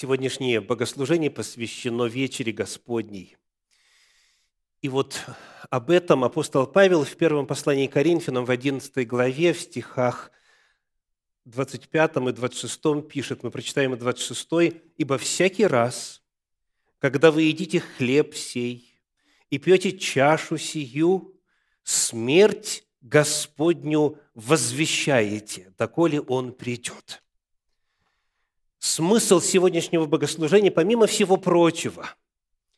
Сегодняшнее богослужение посвящено вечере Господней. И вот об этом апостол Павел в первом послании к Коринфянам в 11 главе в стихах 25 и 26 пишет, мы прочитаем и 26, «Ибо всякий раз, когда вы едите хлеб сей и пьете чашу сию, смерть Господню возвещаете, доколе Он придет». Смысл сегодняшнего богослужения, помимо всего прочего,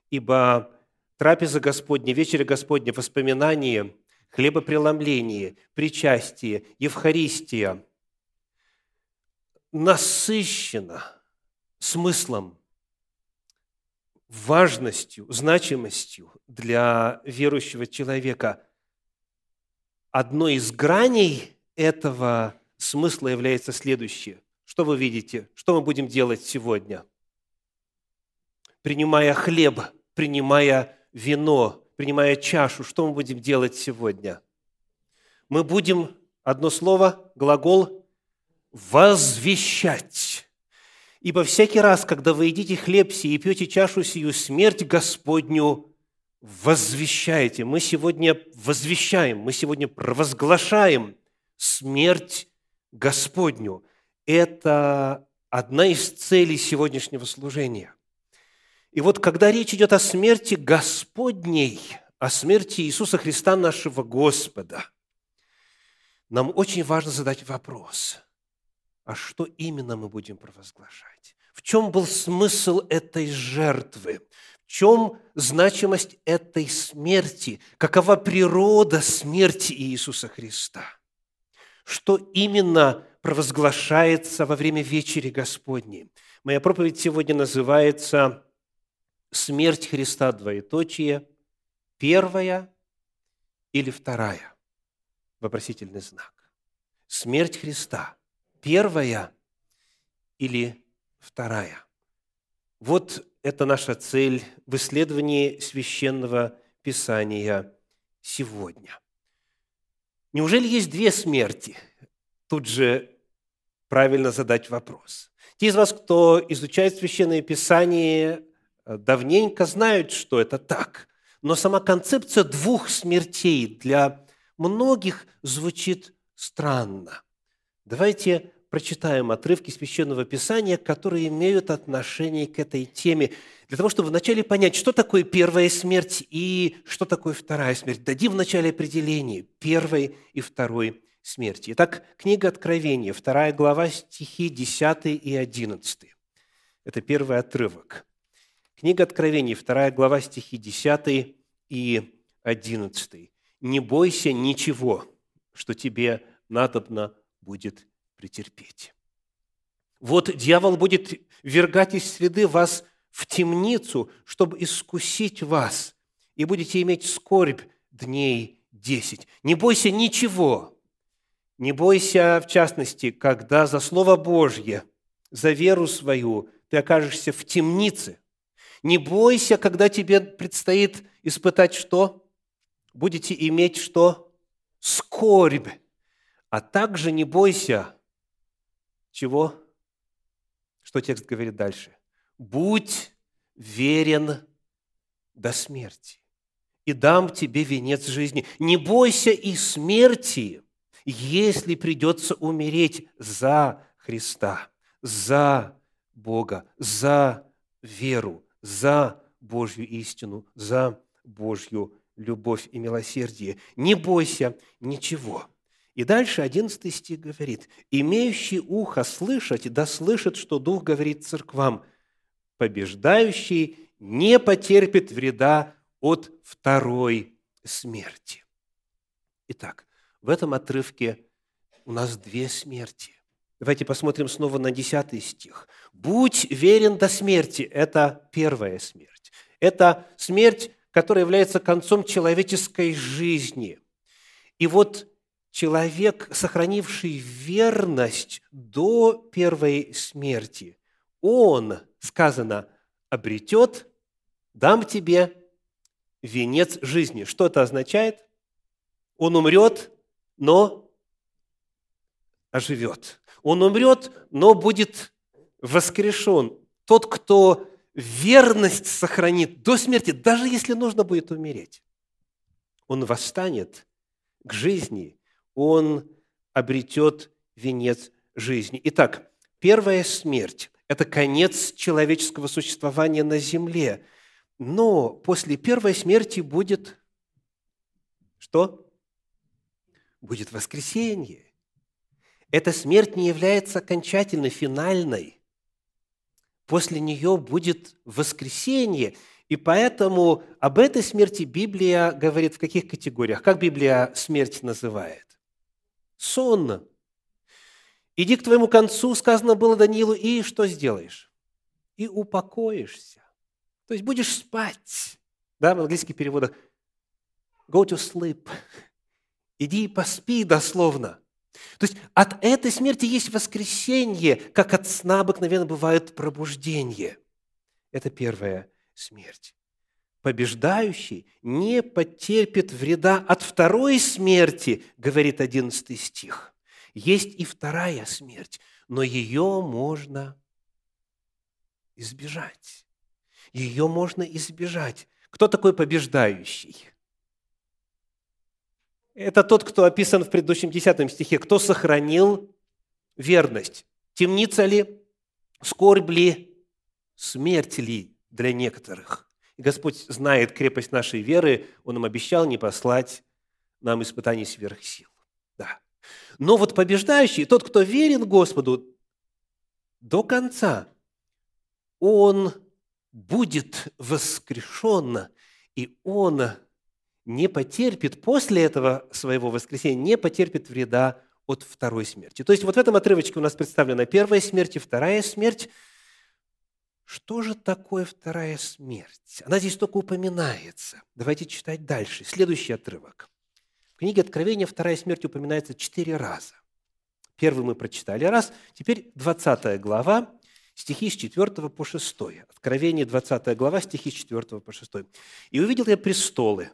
ибо трапеза Господня, вечеря Господня, воспоминание, хлебопреломление, причастие, Евхаристия насыщена смыслом, важностью, значимостью для верующего человека. Одной из граней этого смысла является следующее. Что вы видите? Что мы будем делать сегодня? Принимая хлеб, принимая вино, принимая чашу, что мы будем делать сегодня? Мы будем, одно слово, глагол, возвещать. Ибо всякий раз, когда вы едите хлеб сей и пьете чашу сию, смерть Господню возвещаете. Мы сегодня возвещаем, мы сегодня провозглашаем смерть Господню. Это одна из целей сегодняшнего служения – и вот когда речь идет о смерти Господней, о смерти Иисуса Христа, нашего Господа, нам очень важно задать вопрос, а что именно мы будем провозглашать? В чем был смысл этой жертвы? В чем значимость этой смерти? Какова природа смерти Иисуса Христа? Что именно провозглашается во время вечери Господней? Моя проповедь сегодня называется смерть Христа двоеточие, первая или вторая? Вопросительный знак. Смерть Христа, первая или вторая? Вот это наша цель в исследовании священного Писания сегодня. Неужели есть две смерти? Тут же правильно задать вопрос. Те из вас, кто изучает Священное Писание, Э, давненько знают, что это так. Но сама концепция двух смертей для многих звучит странно. Давайте прочитаем отрывки Священного Писания, которые имеют отношение к этой теме, для того, чтобы вначале понять, что такое первая смерть и что такое вторая смерть. Дадим вначале определение первой и второй смерти. Итак, книга Откровения, вторая глава, стихи 10 и 11. Это первый отрывок. Книга Откровений, 2 глава, стихи 10 и 11. «Не бойся ничего, что тебе надобно будет претерпеть». Вот дьявол будет вергать из среды вас в темницу, чтобы искусить вас, и будете иметь скорбь дней десять. Не бойся ничего. Не бойся, в частности, когда за Слово Божье, за веру свою ты окажешься в темнице, не бойся, когда тебе предстоит испытать что? Будете иметь что? Скорбь. А также не бойся. Чего? Что текст говорит дальше? Будь верен до смерти, и дам тебе венец жизни. Не бойся и смерти, если придется умереть за Христа, за Бога, за веру, за Божью истину, за Божью любовь и милосердие. Не бойся ничего. И дальше 11 стих говорит, «Имеющий ухо слышать, да слышит, что Дух говорит церквам, побеждающий не потерпит вреда от второй смерти». Итак, в этом отрывке у нас две смерти. Давайте посмотрим снова на 10 стих. «Будь верен до смерти» – это первая смерть. Это смерть, которая является концом человеческой жизни. И вот человек, сохранивший верность до первой смерти, он, сказано, обретет, дам тебе венец жизни. Что это означает? Он умрет, но оживет. Он умрет, но будет воскрешен. тот, кто верность сохранит до смерти, даже если нужно будет умереть, он восстанет к жизни, он обретет венец жизни. Итак, первая смерть – это конец человеческого существования на земле. Но после первой смерти будет что? Будет воскресенье. Эта смерть не является окончательной, финальной. После нее будет воскресенье. И поэтому об этой смерти Библия говорит в каких категориях? Как Библия смерть называет? Сон. Иди к твоему концу, сказано было Даниилу, и что сделаешь? И упокоишься. То есть будешь спать. Да, в английских переводах go to sleep. Иди и поспи дословно. То есть от этой смерти есть воскресенье, как от сна обыкновенно бывает пробуждение. Это первая смерть. Побеждающий не потерпит вреда от второй смерти, говорит 11 стих. Есть и вторая смерть, но ее можно избежать. Ее можно избежать. Кто такой побеждающий? Это тот, кто описан в предыдущем 10 стихе. Кто сохранил верность? Темница ли? Скорбь ли? Смерть ли для некоторых? Господь знает крепость нашей веры. Он нам обещал не послать нам испытаний сверх сил. Да. Но вот побеждающий, тот, кто верен Господу до конца, он будет воскрешен, и он не потерпит после этого своего воскресения, не потерпит вреда от второй смерти. То есть вот в этом отрывочке у нас представлена первая смерть и вторая смерть. Что же такое вторая смерть? Она здесь только упоминается. Давайте читать дальше. Следующий отрывок. В книге Откровения вторая смерть упоминается четыре раза. Первый мы прочитали раз. Теперь 20 глава, стихи с 4 по 6. Откровение 20 глава, стихи с 4 по 6. «И увидел я престолы,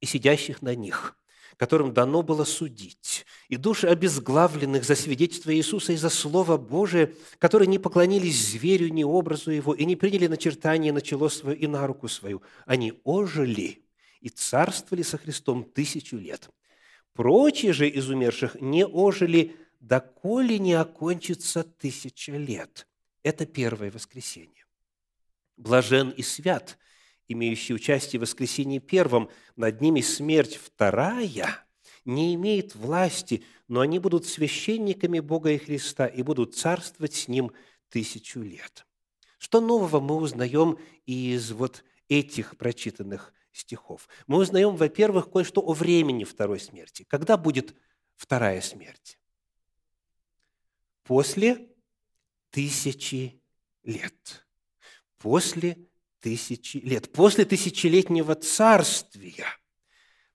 и сидящих на них, которым дано было судить, и души обезглавленных за свидетельство Иисуса и за Слово Божие, которые не поклонились зверю, ни образу его, и не приняли начертание на чело свое и на руку свою. Они ожили и царствовали со Христом тысячу лет. Прочие же из умерших не ожили, доколе не окончится тысяча лет. Это первое воскресенье. Блажен и свят – имеющие участие в воскресении первом, над ними смерть вторая не имеет власти, но они будут священниками Бога и Христа и будут царствовать с Ним тысячу лет. Что нового мы узнаем из вот этих прочитанных стихов? Мы узнаем, во-первых, кое-что о времени второй смерти. Когда будет вторая смерть? После тысячи лет. После тысячи лет, после тысячелетнего царствия.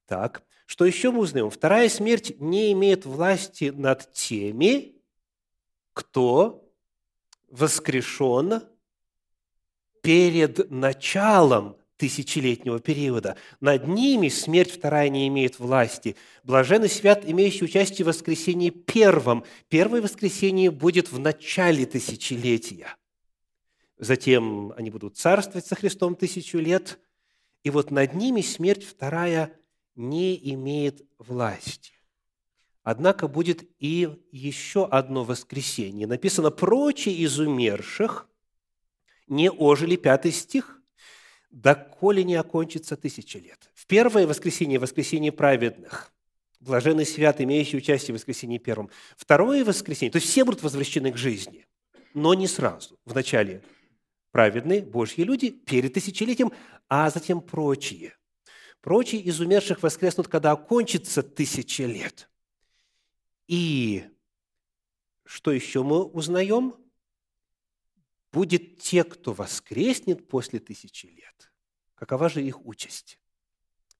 Так, что еще мы узнаем? Вторая смерть не имеет власти над теми, кто воскрешен перед началом тысячелетнего периода. Над ними смерть вторая не имеет власти. Блаженный свят, имеющий участие в воскресении первом. Первое воскресенье будет в начале тысячелетия – затем они будут царствовать со Христом тысячу лет, и вот над ними смерть вторая не имеет власти. Однако будет и еще одно воскресенье. Написано, прочие из умерших не ожили, пятый стих, доколе не окончится тысяча лет. В первое воскресенье – воскресенье праведных, блаженный свят, имеющий участие в воскресенье первом. Второе воскресенье, то есть все будут возвращены к жизни, но не сразу, в начале праведные Божьи люди перед тысячелетием, а затем прочие. Прочие из умерших воскреснут, когда окончится тысяча лет. И что еще мы узнаем? Будет те, кто воскреснет после тысячи лет. Какова же их участь?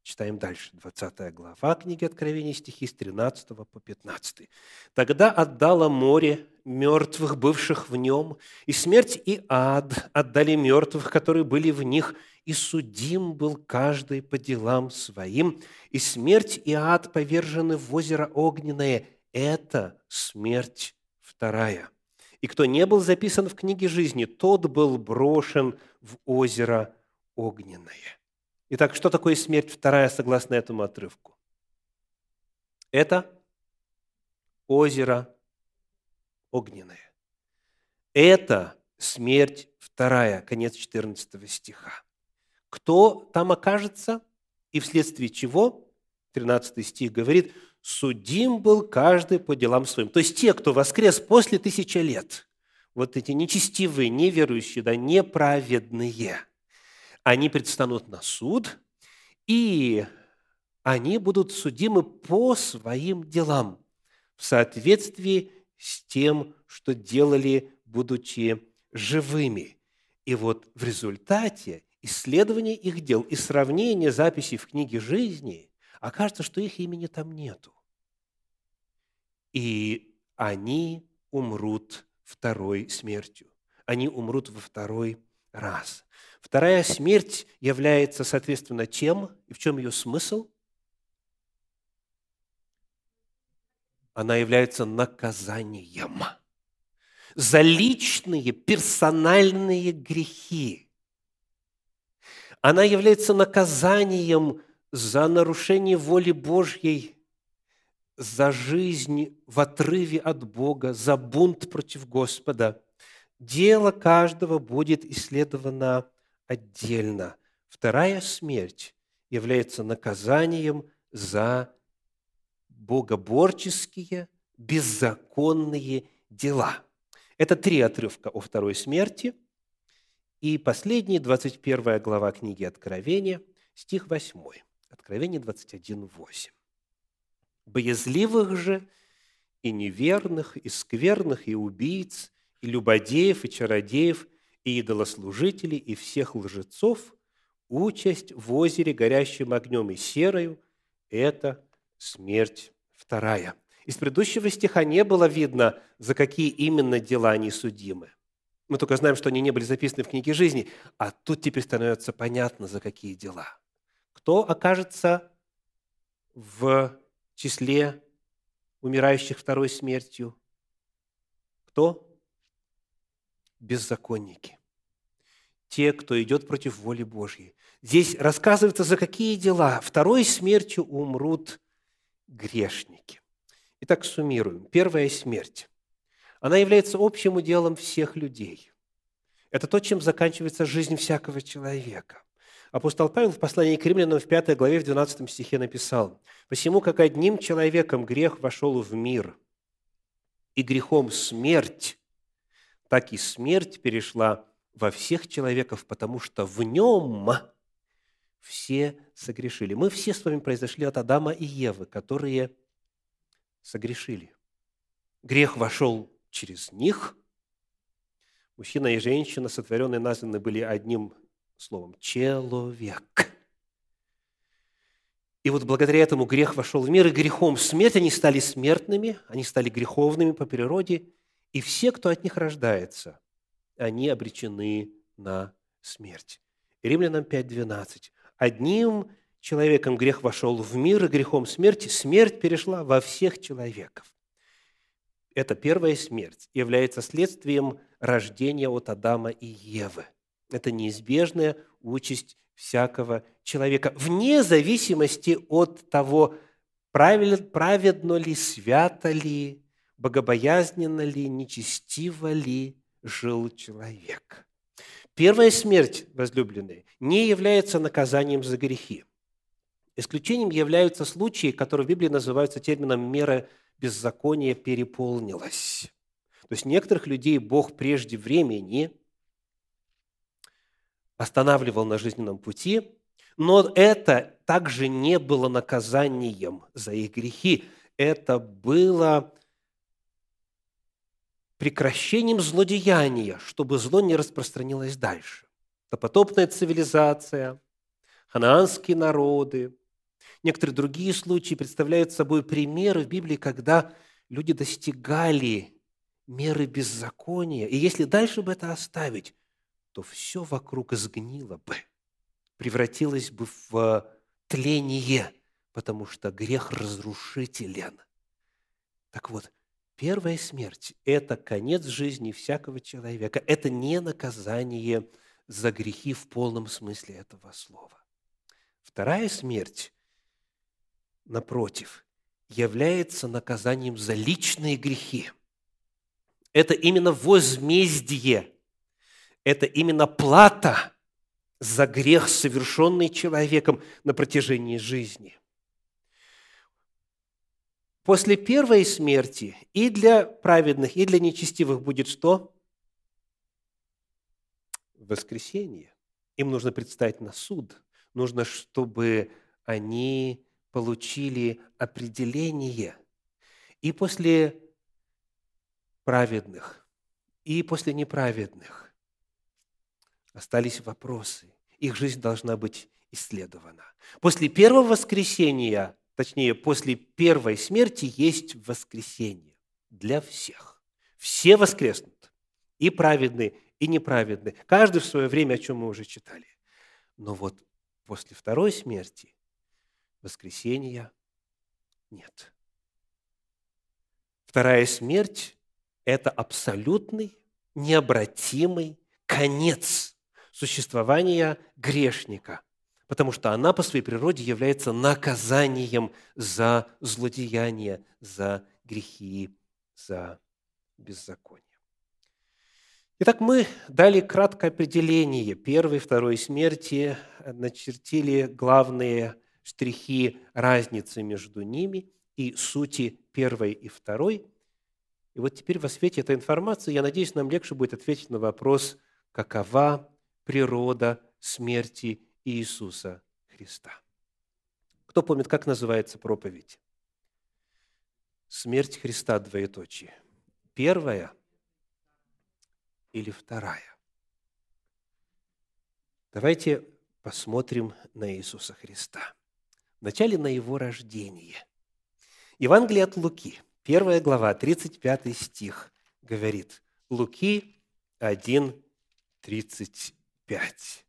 Читаем дальше, 20 глава книги Откровения, стихи с 13 по 15. «Тогда отдало море мертвых, бывших в нем, и смерть и ад отдали мертвых, которые были в них, и судим был каждый по делам своим, и смерть и ад повержены в озеро огненное. Это смерть вторая. И кто не был записан в книге жизни, тот был брошен в озеро огненное. Итак, что такое смерть вторая, согласно этому отрывку? Это озеро огненное. Это смерть вторая, конец 14 стиха. Кто там окажется и вследствие чего? 13 стих говорит, судим был каждый по делам своим. То есть те, кто воскрес после тысячи лет, вот эти нечестивые, неверующие, да, неправедные, они предстанут на суд, и они будут судимы по своим делам в соответствии с тем, что делали, будучи живыми. И вот в результате исследования их дел и сравнения записей в книге жизни окажется, что их имени там нету. И они умрут второй смертью. Они умрут во второй раз. Вторая смерть является, соответственно, чем и в чем ее смысл? Она является наказанием за личные, персональные грехи. Она является наказанием за нарушение воли Божьей, за жизнь в отрыве от Бога, за бунт против Господа. Дело каждого будет исследовано отдельно. Вторая смерть является наказанием за богоборческие, беззаконные дела – это три отрывка о второй смерти. И последний, 21 глава книги Откровения, стих 8. Откровение 21, 8. «Боязливых же и неверных, и скверных, и убийц, и любодеев, и чародеев, и идолослужителей, и всех лжецов участь в озере, горящим огнем и серою – это смерть вторая». Из предыдущего стиха не было видно, за какие именно дела они судимы. Мы только знаем, что они не были записаны в книге жизни, а тут теперь становится понятно, за какие дела. Кто окажется в числе умирающих второй смертью? Кто? Беззаконники. Те, кто идет против воли Божьей. Здесь рассказывается, за какие дела второй смертью умрут грешники. Итак, суммируем. Первая смерть. Она является общим уделом всех людей. Это то, чем заканчивается жизнь всякого человека. Апостол Павел в послании к римлянам в 5 главе в 12 стихе написал, «Посему, как одним человеком грех вошел в мир, и грехом смерть, так и смерть перешла во всех человеков, потому что в нем все согрешили». Мы все с вами произошли от Адама и Евы, которые согрешили. Грех вошел через них. Мужчина и женщина, сотворенные названы были одним словом – человек. И вот благодаря этому грех вошел в мир, и грехом смерть они стали смертными, они стали греховными по природе, и все, кто от них рождается, они обречены на смерть. Римлянам 5.12. Одним человеком грех вошел в мир, и грехом смерти смерть перешла во всех человеков. Это первая смерть является следствием рождения от Адама и Евы. Это неизбежная участь всякого человека, вне зависимости от того, праведно ли, свято ли, богобоязненно ли, нечестиво ли жил человек. Первая смерть, возлюбленные, не является наказанием за грехи. Исключением являются случаи, которые в Библии называются термином «мера беззакония переполнилась». То есть некоторых людей Бог прежде времени останавливал на жизненном пути, но это также не было наказанием за их грехи. Это было прекращением злодеяния, чтобы зло не распространилось дальше. Допотопная цивилизация, ханаанские народы, Некоторые другие случаи представляют собой примеры в Библии, когда люди достигали меры беззакония. И если дальше бы это оставить, то все вокруг изгнило бы, превратилось бы в тление, потому что грех разрушителен. Так вот, первая смерть – это конец жизни всякого человека. Это не наказание за грехи в полном смысле этого слова. Вторая смерть, напротив, является наказанием за личные грехи. Это именно возмездие, это именно плата за грех, совершенный человеком на протяжении жизни. После первой смерти и для праведных, и для нечестивых будет что? Воскресение. Им нужно представить на суд. Нужно, чтобы они получили определение. И после праведных, и после неправедных остались вопросы. Их жизнь должна быть исследована. После первого воскресения, точнее, после первой смерти есть воскресение для всех. Все воскреснут, и праведные, и неправедные. Каждый в свое время, о чем мы уже читали. Но вот после второй смерти воскресения нет. Вторая смерть – это абсолютный, необратимый конец существования грешника, потому что она по своей природе является наказанием за злодеяние, за грехи, за беззаконие. Итак, мы дали краткое определение первой, второй смерти, начертили главные штрихи разницы между ними и сути первой и второй. И вот теперь во свете этой информации, я надеюсь, нам легче будет ответить на вопрос, какова природа смерти Иисуса Христа. Кто помнит, как называется проповедь? Смерть Христа, двоеточие. Первая или вторая? Давайте посмотрим на Иисуса Христа. Вначале на Его рождение. Евангелие от Луки, первая глава, 35 стих, говорит, Луки 1, 35.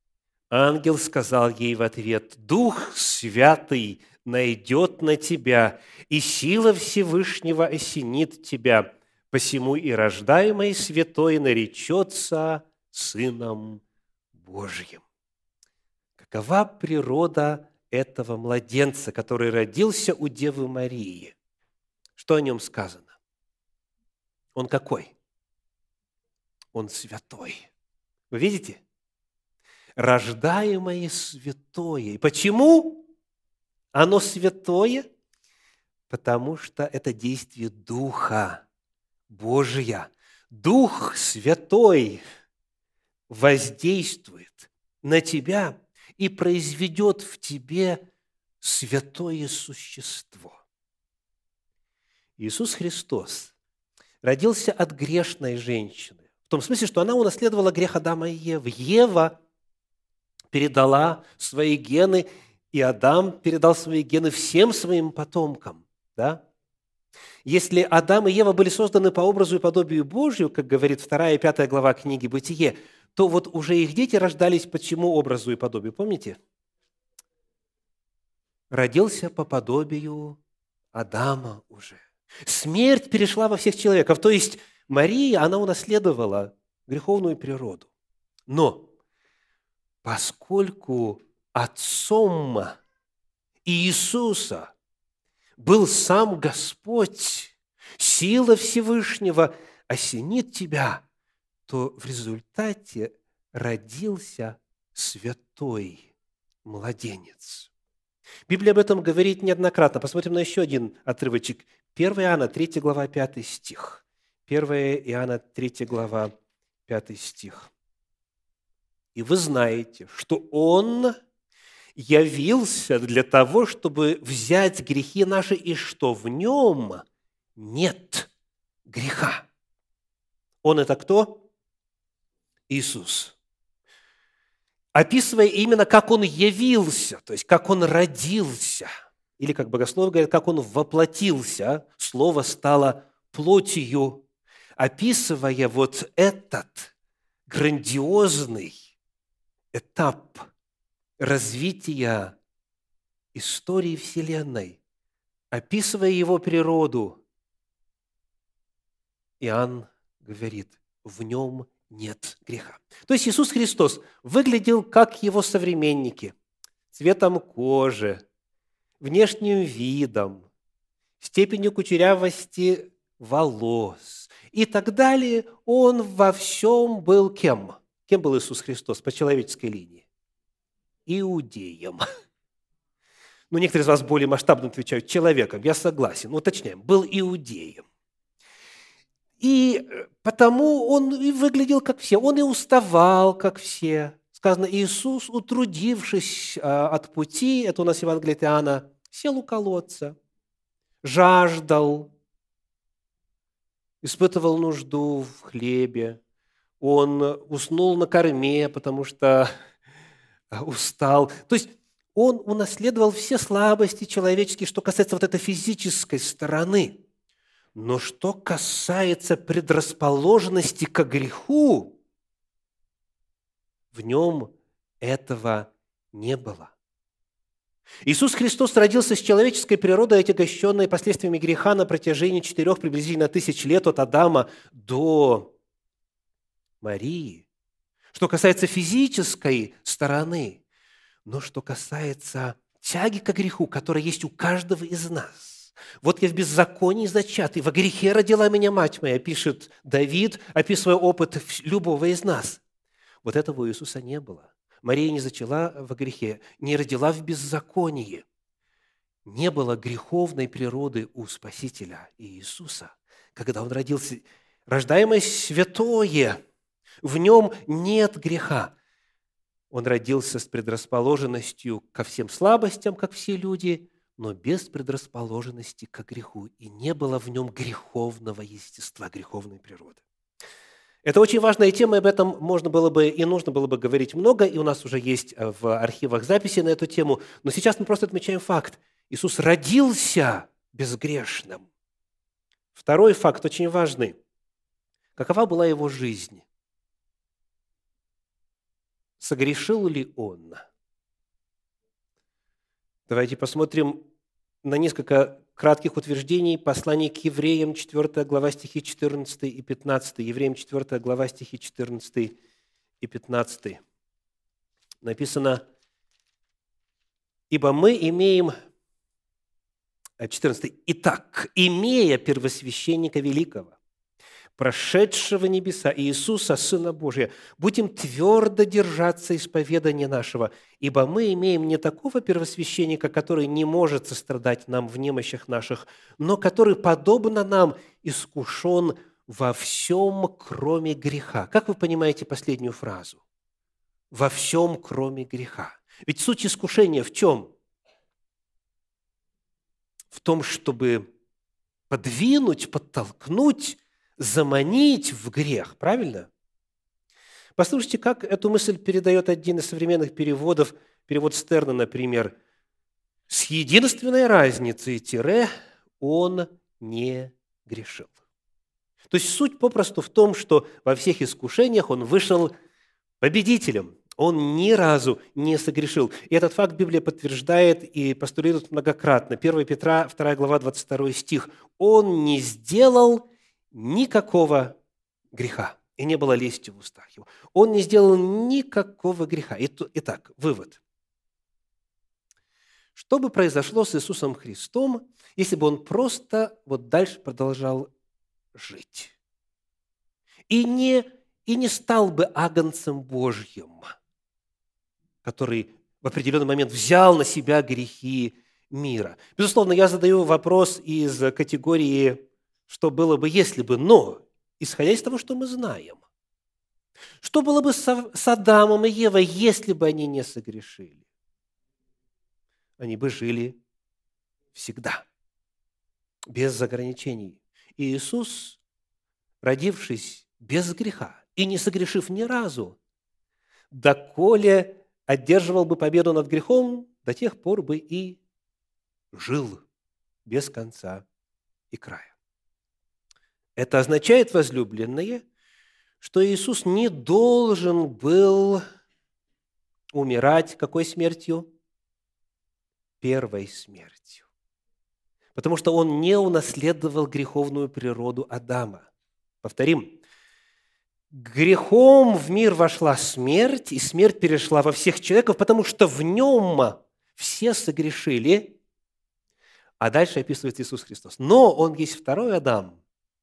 Ангел сказал ей в ответ, «Дух Святый найдет на тебя, и сила Всевышнего осенит тебя, посему и рождаемый святой наречется Сыном Божьим». Какова природа этого младенца, который родился у Девы Марии? Что о нем сказано? Он какой? Он святой. Вы видите? Рождаемое святое. И почему оно святое? Потому что это действие Духа Божия. Дух Святой воздействует на тебя и произведет в тебе святое существо. Иисус Христос родился от грешной женщины, в том смысле, что она унаследовала грех Адама и Евы. Ева передала свои гены, и Адам передал свои гены всем своим потомкам. Да? Если Адам и Ева были созданы по образу и подобию Божию, как говорит 2 и 5 глава книги «Бытие», то вот уже их дети рождались по чему образу и подобию? Помните? Родился по подобию Адама уже. Смерть перешла во всех человеков. То есть Мария, она унаследовала греховную природу. Но поскольку отцом Иисуса был сам Господь, сила Всевышнего осенит тебя, то в результате родился святой младенец. Библия об этом говорит неоднократно. Посмотрим на еще один отрывочек. 1 Иоанна, 3 глава, 5 стих. 1 Иоанна, 3 глава, 5 стих. «И вы знаете, что Он явился для того, чтобы взять грехи наши, и что в Нем нет греха». Он – это кто? Иисус. Описывая именно, как Он явился, то есть как Он родился, или, как богословы говорят, как Он воплотился, Слово стало плотью описывая вот этот грандиозный этап развития истории Вселенной, описывая его природу, Иоанн говорит, в нем нет греха. То есть Иисус Христос выглядел как его современники, цветом кожи, внешним видом, степенью кучерявости волос и так далее. Он во всем был кем? Кем был Иисус Христос по человеческой линии? Иудеем. Ну, некоторые из вас более масштабно отвечают человеком, я согласен, уточняем, был иудеем. И э, потому он и выглядел как все, он и уставал, как все. Сказано, Иисус, утрудившись а, от пути, это у нас Евангелие Иоанна, сел у колодца, жаждал, испытывал нужду в хлебе, он уснул на корме, потому что устал. То есть он унаследовал все слабости человеческие, что касается вот этой физической стороны. Но что касается предрасположенности к греху, в нем этого не было. Иисус Христос родился с человеческой природой, отягощенной последствиями греха на протяжении четырех приблизительно тысяч лет от Адама до Марии. Что касается физической стороны, но что касается тяги к греху, которая есть у каждого из нас. Вот я в беззаконии зачат, и во грехе родила меня мать моя, пишет Давид, описывая опыт любого из нас. Вот этого у Иисуса не было. Мария не зачала во грехе, не родила в беззаконии. Не было греховной природы у Спасителя Иисуса. Когда Он родился, рождаемое святое, в нем нет греха. Он родился с предрасположенностью ко всем слабостям, как все люди, но без предрасположенности к греху. И не было в нем греховного естества, греховной природы. Это очень важная тема, об этом можно было бы и нужно было бы говорить много, и у нас уже есть э, в архивах записи на эту тему. Но сейчас мы просто отмечаем факт. Иисус родился безгрешным. Второй факт очень важный. Какова была его жизнь? Согрешил ли он? Давайте посмотрим на несколько кратких утверждений послания к евреям, 4 глава стихи 14 и 15. Евреям 4 глава стихи 14 и 15. Написано, «Ибо мы имеем...» 14. «Итак, имея первосвященника великого, прошедшего небеса Иисуса, Сына Божия, будем твердо держаться исповедания нашего, ибо мы имеем не такого первосвященника, который не может сострадать нам в немощах наших, но который, подобно нам, искушен во всем, кроме греха. Как вы понимаете последнюю фразу? Во всем, кроме греха. Ведь суть искушения в чем? В том, чтобы подвинуть, подтолкнуть заманить в грех, правильно? Послушайте, как эту мысль передает один из современных переводов, перевод Стерна, например. «С единственной разницей тире он не грешил». То есть суть попросту в том, что во всех искушениях он вышел победителем. Он ни разу не согрешил. И этот факт Библия подтверждает и постулирует многократно. 1 Петра, 2 глава, 22 стих. «Он не сделал никакого греха, и не было лести в устах его. Он не сделал никакого греха. Итак, вывод. Что бы произошло с Иисусом Христом, если бы он просто вот дальше продолжал жить? И не, и не стал бы агнцем Божьим, который в определенный момент взял на себя грехи мира. Безусловно, я задаю вопрос из категории что было бы, если бы, но, исходя из того, что мы знаем, что было бы с Адамом и Евой, если бы они не согрешили? Они бы жили всегда, без ограничений. И Иисус, родившись без греха и не согрешив ни разу, доколе одерживал бы победу над грехом, до тех пор бы и жил без конца и края. Это означает, возлюбленные, что Иисус не должен был умирать какой смертью? Первой смертью. Потому что он не унаследовал греховную природу Адама. Повторим. Грехом в мир вошла смерть, и смерть перешла во всех человеков, потому что в нем все согрешили. А дальше описывает Иисус Христос. Но Он есть второй Адам,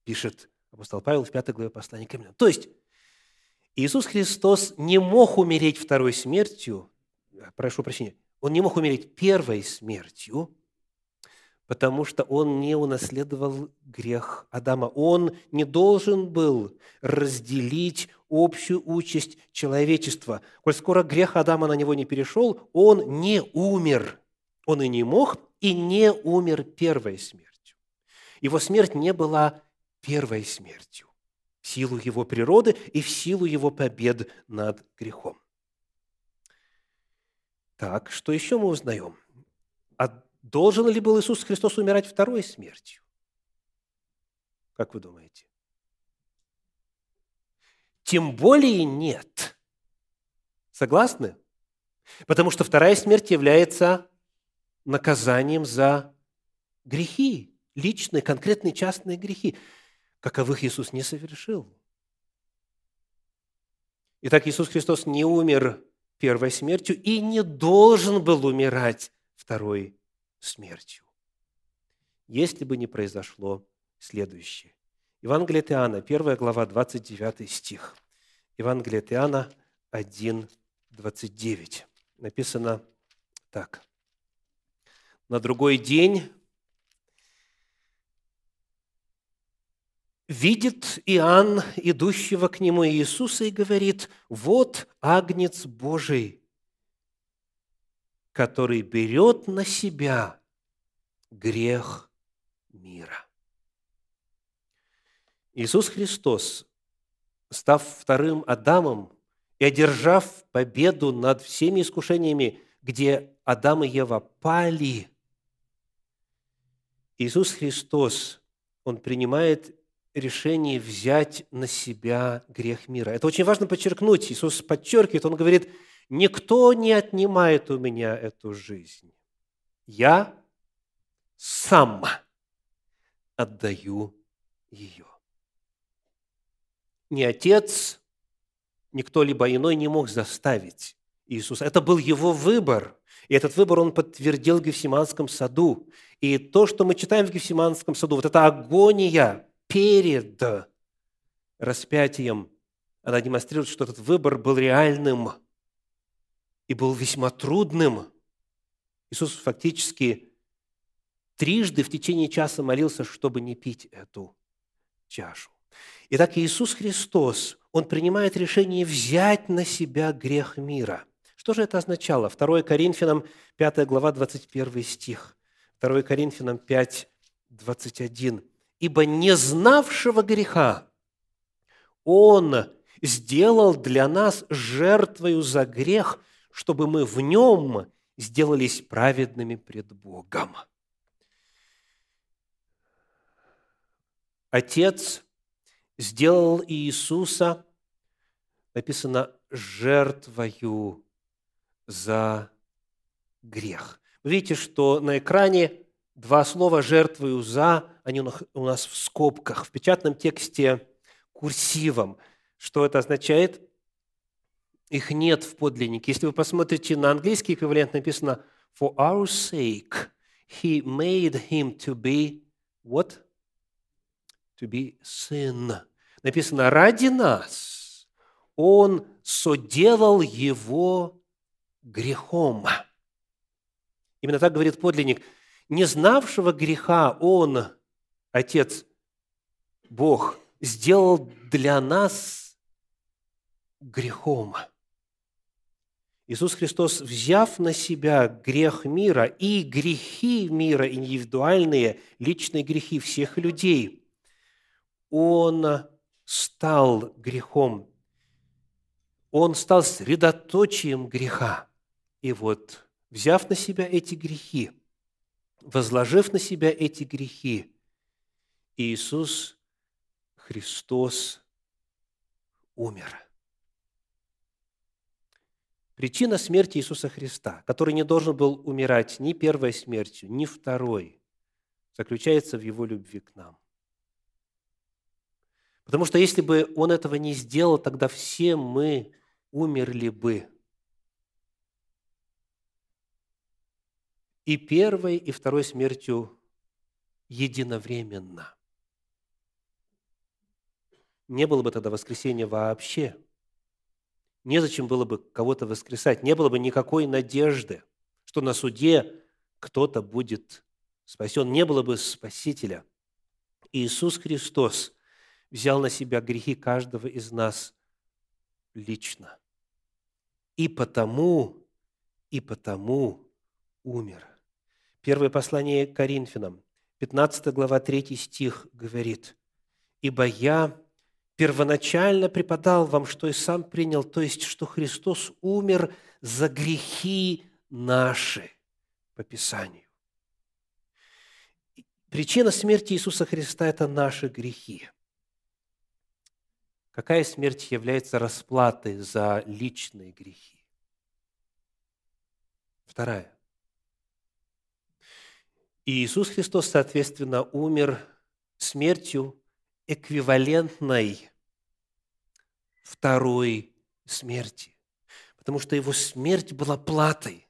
пишет апостол Павел в 5 главе послания к Римлянам. То есть, Иисус Христос не мог умереть второй смертью, прошу прощения, Он не мог умереть первой смертью, потому что он не унаследовал грех Адама. Он не должен был разделить общую участь человечества. Коль скоро грех Адама на него не перешел, он не умер. Он и не мог, и не умер первой смертью. Его смерть не была первой смертью в силу его природы и в силу его побед над грехом. Так, что еще мы узнаем? Должен ли был Иисус Христос умирать второй смертью? Как вы думаете? Тем более нет. Согласны? Потому что вторая смерть является наказанием за грехи, личные, конкретные, частные грехи, каковых Иисус не совершил. Итак, Иисус Христос не умер первой смертью и не должен был умирать второй смертью. Если бы не произошло следующее. Евангелие от Иоанна, 1 глава, 29 стих. Евангелие от Иоанна 1, 29. Написано так. На другой день видит Иоанн, идущего к нему Иисуса, и говорит, «Вот Агнец Божий, который берет на себя грех мира. Иисус Христос, став вторым Адамом и одержав победу над всеми искушениями, где Адам и Ева пали, Иисус Христос, Он принимает решение взять на себя грех мира. Это очень важно подчеркнуть. Иисус подчеркивает, Он говорит – Никто не отнимает у меня эту жизнь. Я сам отдаю ее. Ни отец, ни кто-либо иной не мог заставить Иисуса. Это был его выбор. И этот выбор он подтвердил в Гефсиманском саду. И то, что мы читаем в Гефсиманском саду, вот эта агония перед распятием, она демонстрирует, что этот выбор был реальным – и был весьма трудным. Иисус фактически трижды в течение часа молился, чтобы не пить эту чашу. Итак, Иисус Христос, Он принимает решение взять на себя грех мира. Что же это означало? 2 Коринфянам 5 глава 21 стих. 2 Коринфянам 5, 21. «Ибо не знавшего греха Он сделал для нас жертвою за грех, чтобы мы в нем сделались праведными пред Богом. Отец сделал Иисуса, написано, жертвою за грех. Видите, что на экране два слова «жертвою за», они у нас в скобках, в печатном тексте курсивом. Что это означает? Их нет в подлиннике. Если вы посмотрите на английский эквивалент, написано «For our sake he made him to be what? To be sin». Написано «Ради нас он соделал его грехом». Именно так говорит подлинник. Не знавшего греха он, Отец, Бог, сделал для нас грехом. Иисус Христос, взяв на себя грех мира и грехи мира, индивидуальные, личные грехи всех людей, Он стал грехом. Он стал средоточием греха. И вот, взяв на себя эти грехи, возложив на себя эти грехи, Иисус Христос умер – Причина смерти Иисуса Христа, который не должен был умирать ни первой смертью, ни второй, заключается в Его любви к нам. Потому что если бы Он этого не сделал, тогда все мы умерли бы. И первой, и второй смертью единовременно. Не было бы тогда воскресения вообще. Незачем было бы кого-то воскресать. Не было бы никакой надежды, что на суде кто-то будет спасен. Не было бы Спасителя. Иисус Христос взял на себя грехи каждого из нас лично. И потому, и потому умер. Первое послание к Коринфянам, 15 глава, 3 стих говорит, «Ибо я первоначально преподал вам, что и сам принял, то есть, что Христос умер за грехи наши по Писанию. Причина смерти Иисуса Христа – это наши грехи. Какая смерть является расплатой за личные грехи? Вторая. И Иисус Христос, соответственно, умер смертью, эквивалентной второй смерти. Потому что его смерть была платой,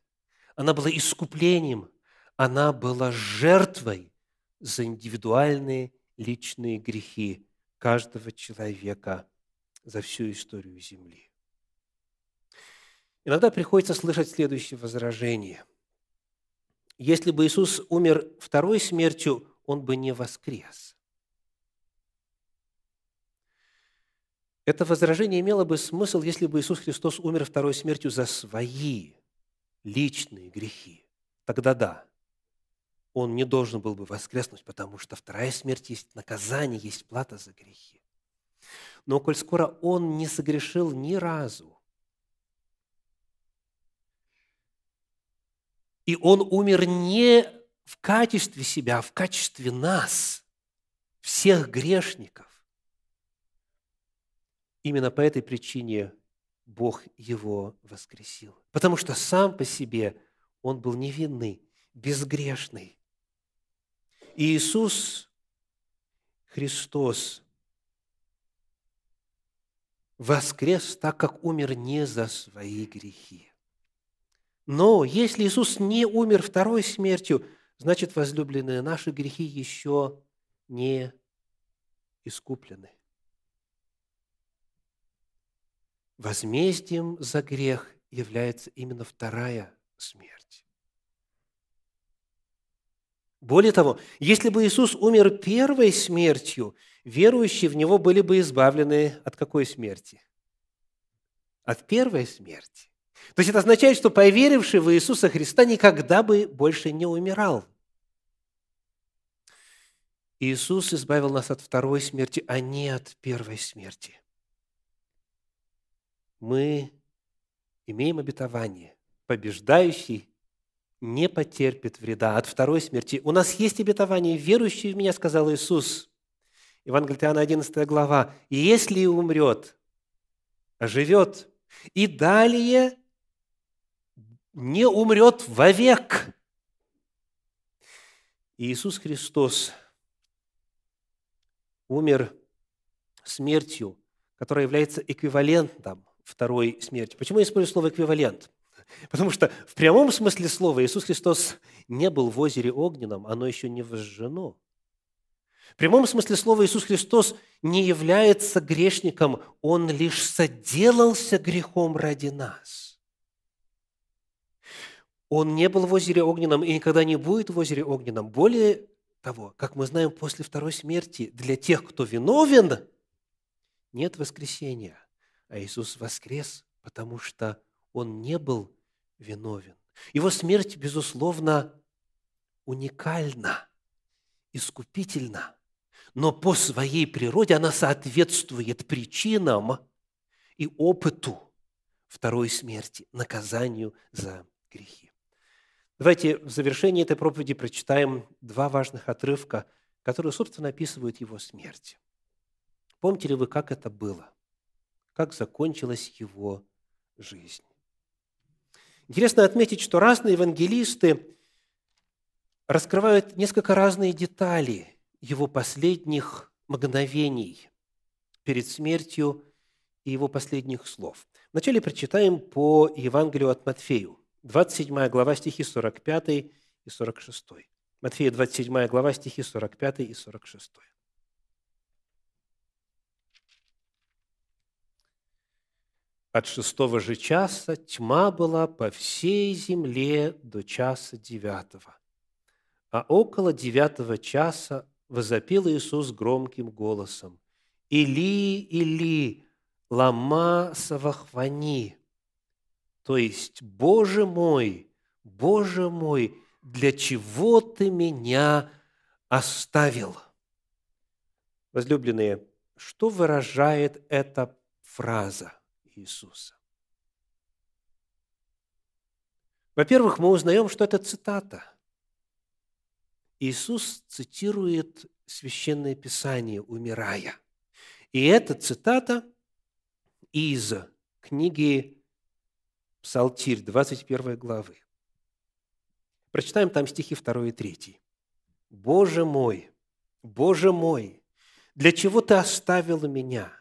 она была искуплением, она была жертвой за индивидуальные личные грехи каждого человека за всю историю Земли. Иногда приходится слышать следующее возражение. Если бы Иисус умер второй смертью, Он бы не воскрес. Это возражение имело бы смысл, если бы Иисус Христос умер второй смертью за свои личные грехи. Тогда да, он не должен был бы воскреснуть, потому что вторая смерть есть наказание, есть плата за грехи. Но коль скоро он не согрешил ни разу, и он умер не в качестве себя, а в качестве нас, всех грешников, Именно по этой причине Бог его воскресил. Потому что сам по себе он был невинный, безгрешный. И Иисус Христос воскрес так, как умер не за свои грехи. Но если Иисус не умер второй смертью, значит, возлюбленные, наши грехи еще не искуплены. Возмездием за грех является именно вторая смерть. Более того, если бы Иисус умер первой смертью, верующие в Него были бы избавлены от какой смерти? От первой смерти. То есть это означает, что поверивший в Иисуса Христа никогда бы больше не умирал. Иисус избавил нас от второй смерти, а не от первой смерти мы имеем обетование, побеждающий не потерпит вреда от второй смерти. У нас есть обетование, верующий в Меня, сказал Иисус. Евангелие Иоанна, 11 глава. «И если умрет, оживет, и далее не умрет вовек». Иисус Христос умер смертью, которая является эквивалентом второй смерти. Почему я использую слово «эквивалент»? Потому что в прямом смысле слова Иисус Христос не был в озере огненном, оно еще не возжжено. В прямом смысле слова Иисус Христос не является грешником, Он лишь соделался грехом ради нас. Он не был в озере огненном и никогда не будет в озере огненном. Более того, как мы знаем, после второй смерти для тех, кто виновен, нет воскресения – а Иисус воскрес, потому что Он не был виновен. Его смерть, безусловно, уникальна, искупительна, но по своей природе она соответствует причинам и опыту второй смерти, наказанию за грехи. Давайте в завершении этой проповеди прочитаем два важных отрывка, которые, собственно, описывают его смерть. Помните ли вы, как это было? как закончилась его жизнь. Интересно отметить, что разные евангелисты раскрывают несколько разные детали его последних мгновений перед смертью и его последних слов. Вначале прочитаем по Евангелию от Матфею, 27 глава, стихи 45 и 46. Матфея, 27 глава, стихи 45 и 46. От шестого же часа тьма была по всей земле до часа девятого. А около девятого часа возопил Иисус громким голосом. «Или, или, лама савахвани!» То есть, «Боже мой, Боже мой, для чего Ты меня оставил?» Возлюбленные, что выражает эта фраза? Иисуса. Во-первых, мы узнаем, что это цитата. Иисус цитирует Священное Писание, умирая. И эта цитата из книги Псалтирь, 21 главы. Прочитаем там стихи 2 и 3. «Боже мой, Боже мой, для чего Ты оставил меня?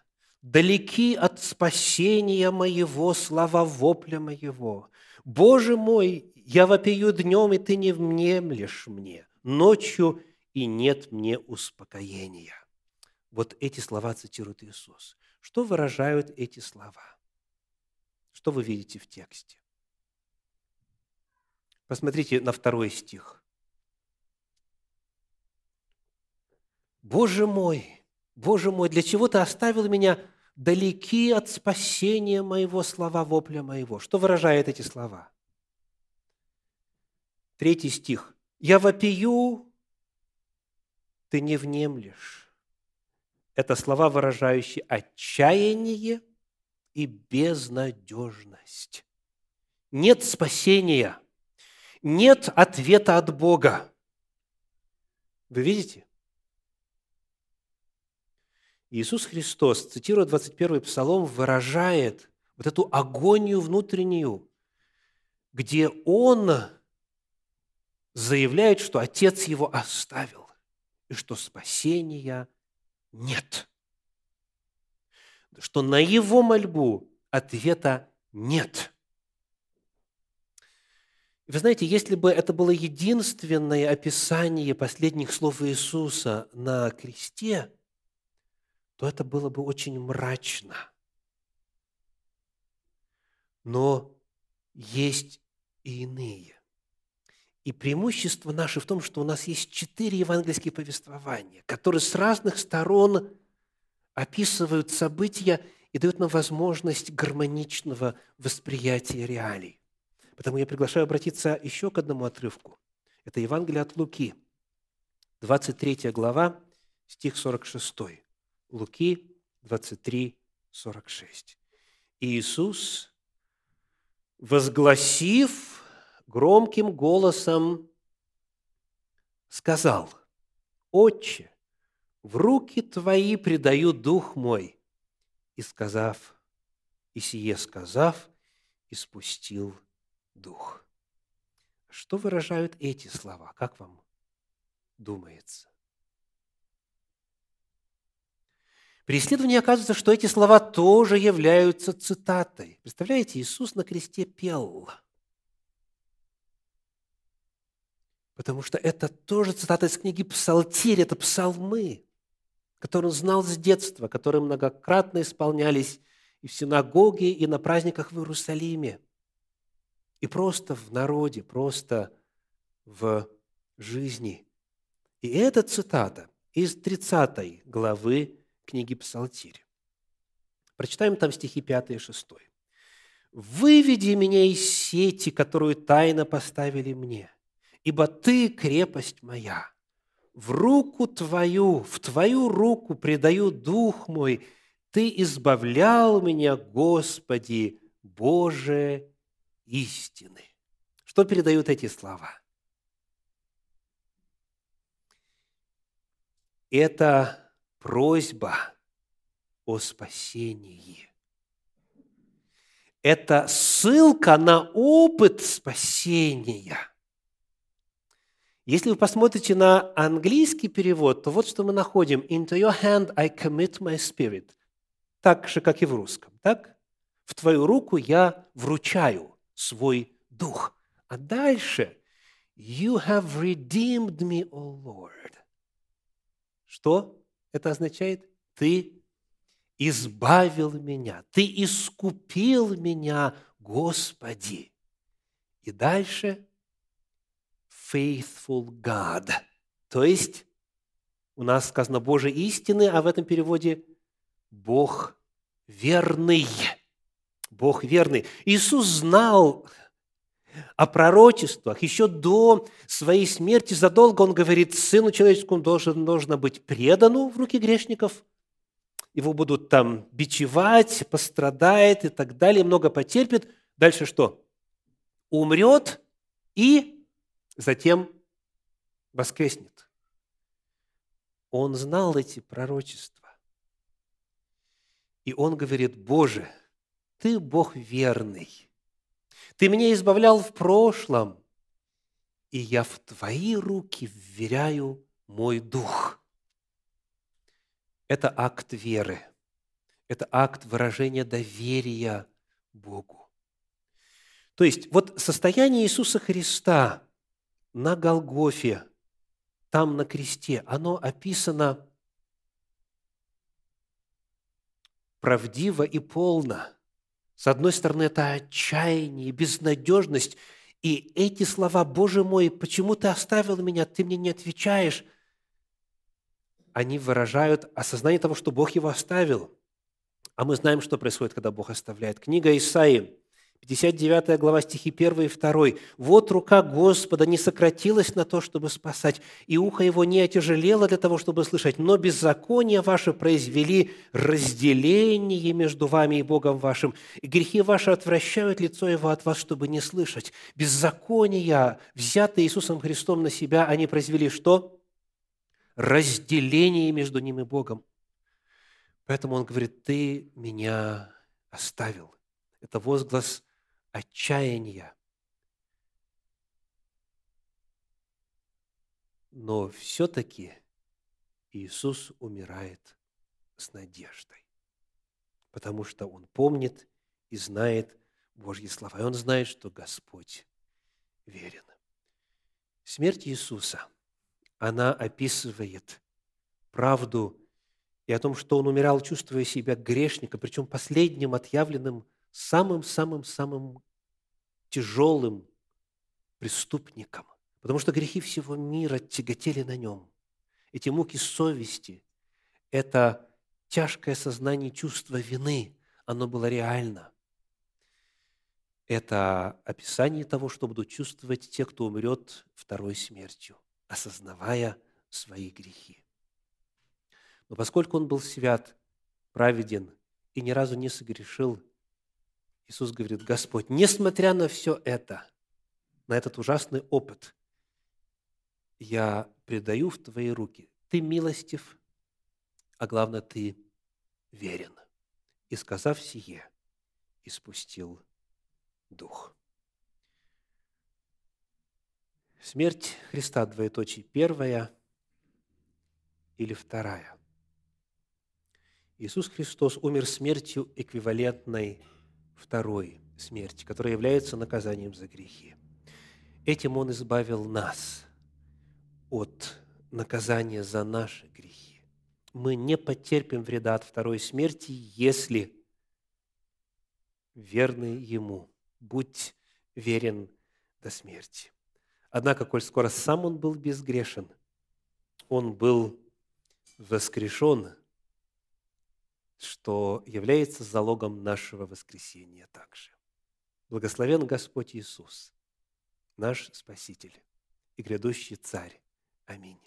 далеки от спасения моего, слова вопля моего. Боже мой, я вопию днем, и ты не внемлешь мне, ночью, и нет мне успокоения. Вот эти слова цитирует Иисус. Что выражают эти слова? Что вы видите в тексте? Посмотрите на второй стих. Боже мой, Боже мой, для чего ты оставил меня далеки от спасения моего слова вопля моего. Что выражает эти слова? Третий стих. «Я вопию, ты не внемлешь». Это слова, выражающие отчаяние и безнадежность. Нет спасения, нет ответа от Бога. Вы видите? Иисус Христос, цитируя 21 Псалом, выражает вот эту агонию внутреннюю, где Он заявляет, что Отец Его оставил, и что спасения нет. Что на Его мольбу ответа нет. Вы знаете, если бы это было единственное описание последних слов Иисуса на кресте – то это было бы очень мрачно. Но есть и иные. И преимущество наше в том, что у нас есть четыре евангельские повествования, которые с разных сторон описывают события и дают нам возможность гармоничного восприятия реалий. Поэтому я приглашаю обратиться еще к одному отрывку. Это Евангелие от Луки, 23 глава, стих 46. Луки 23, 46. Иисус, возгласив громким голосом, сказал, «Отче, в руки Твои предаю Дух мой». И сказав, и сие сказав, испустил Дух. Что выражают эти слова? Как вам думается? При исследовании оказывается, что эти слова тоже являются цитатой. Представляете, Иисус на кресте пел. Потому что это тоже цитата из книги «Псалтирь», это псалмы, которые он знал с детства, которые многократно исполнялись и в синагоге, и на праздниках в Иерусалиме, и просто в народе, просто в жизни. И эта цитата из 30 главы книги Псалтирь. Прочитаем там стихи 5 и 6. «Выведи меня из сети, которую тайно поставили мне, ибо Ты – крепость моя. В руку Твою, в Твою руку предаю дух мой. Ты избавлял меня, Господи, Боже истины». Что передают эти слова? Это просьба о спасении. Это ссылка на опыт спасения. Если вы посмотрите на английский перевод, то вот что мы находим. «Into your hand I commit my spirit». так же, как и в русском, так? В твою руку я вручаю свой дух. А дальше «You have redeemed me, O Lord». Что это означает? Ты избавил меня, ты искупил меня, Господи. И дальше faithful God. То есть у нас сказано Божьей истины, а в этом переводе Бог верный. Бог верный. Иисус знал о пророчествах. Еще до своей смерти, задолго он говорит, Сыну человеческому должен, должно быть предану в руки грешников. Его будут там бичевать, пострадает и так далее, много потерпит. Дальше что? Умрет и затем воскреснет. Он знал эти пророчества. И он говорит, Боже, Ты Бог верный. Ты меня избавлял в прошлом, и я в Твои руки вверяю мой дух. Это акт веры. Это акт выражения доверия Богу. То есть вот состояние Иисуса Христа на Голгофе, там на кресте, оно описано правдиво и полно. С одной стороны, это отчаяние, безнадежность. И эти слова, «Боже мой, почему ты оставил меня, ты мне не отвечаешь», они выражают осознание того, что Бог его оставил. А мы знаем, что происходит, когда Бог оставляет. Книга Исаии, 59 глава, стихи 1 и 2. «Вот рука Господа не сократилась на то, чтобы спасать, и ухо его не отяжелело для того, чтобы слышать, но беззакония ваши произвели разделение между вами и Богом вашим, и грехи ваши отвращают лицо его от вас, чтобы не слышать. Беззакония, взятые Иисусом Христом на себя, они произвели что? Разделение между ним и Богом. Поэтому он говорит, ты меня оставил. Это возглас отчаяния. Но все-таки Иисус умирает с надеждой, потому что Он помнит и знает Божьи слова. И Он знает, что Господь верен. Смерть Иисуса, она описывает правду и о том, что Он умирал, чувствуя себя грешником, причем последним отъявленным самым-самым-самым тяжелым преступником, потому что грехи всего мира тяготели на нем. Эти муки совести, это тяжкое сознание чувства вины, оно было реально. Это описание того, что будут чувствовать те, кто умрет второй смертью, осознавая свои грехи. Но поскольку он был свят, праведен и ни разу не согрешил, Иисус говорит, Господь, несмотря на все это, на этот ужасный опыт, я предаю в Твои руки. Ты милостив, а главное, Ты верен. И сказав сие, испустил Дух. Смерть Христа, двоеточие, первая или вторая. Иисус Христос умер смертью эквивалентной второй смерти, которая является наказанием за грехи. Этим Он избавил нас от наказания за наши грехи. Мы не потерпим вреда от второй смерти, если верны Ему. Будь верен до смерти. Однако, коль скоро сам Он был безгрешен, Он был воскрешен что является залогом нашего воскресения также. Благословен Господь Иисус, наш Спаситель и грядущий Царь. Аминь.